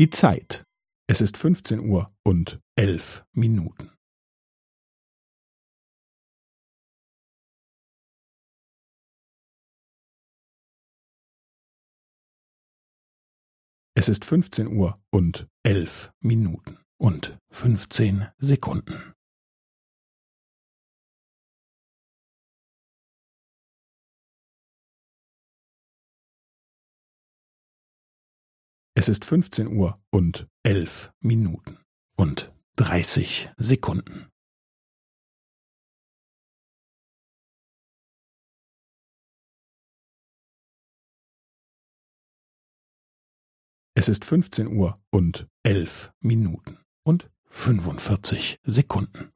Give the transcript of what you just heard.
Die Zeit. Es ist 15 Uhr und 11 Minuten. Es ist 15 Uhr und 11 Minuten und 15 Sekunden. Es ist 15 Uhr und 11 Minuten und 30 Sekunden. Es ist 15 Uhr und 11 Minuten und 45 Sekunden.